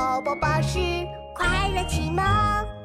宝宝巴士快乐启蒙。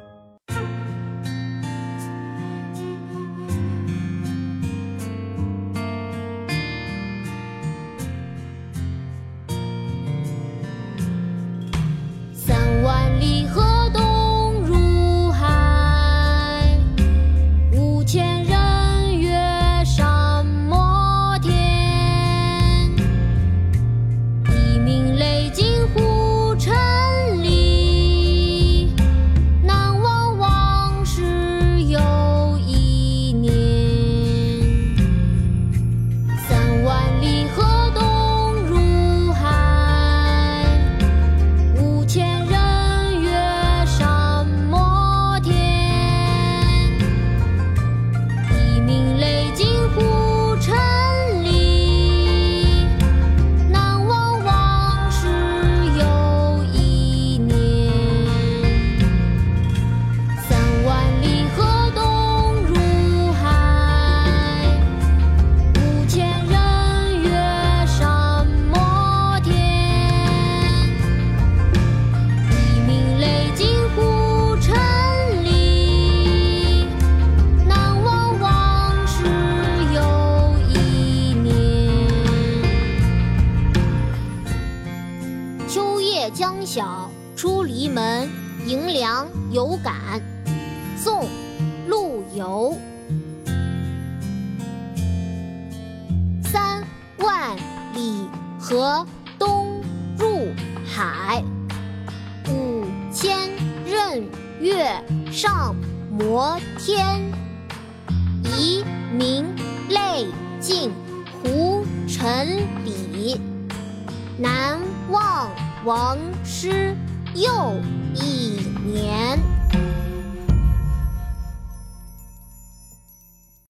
夜将晓出篱门，迎凉有感。宋·陆游。三万里河东入海。五千仞岳上摩天，遗民泪尽胡尘里，南望王师又一年。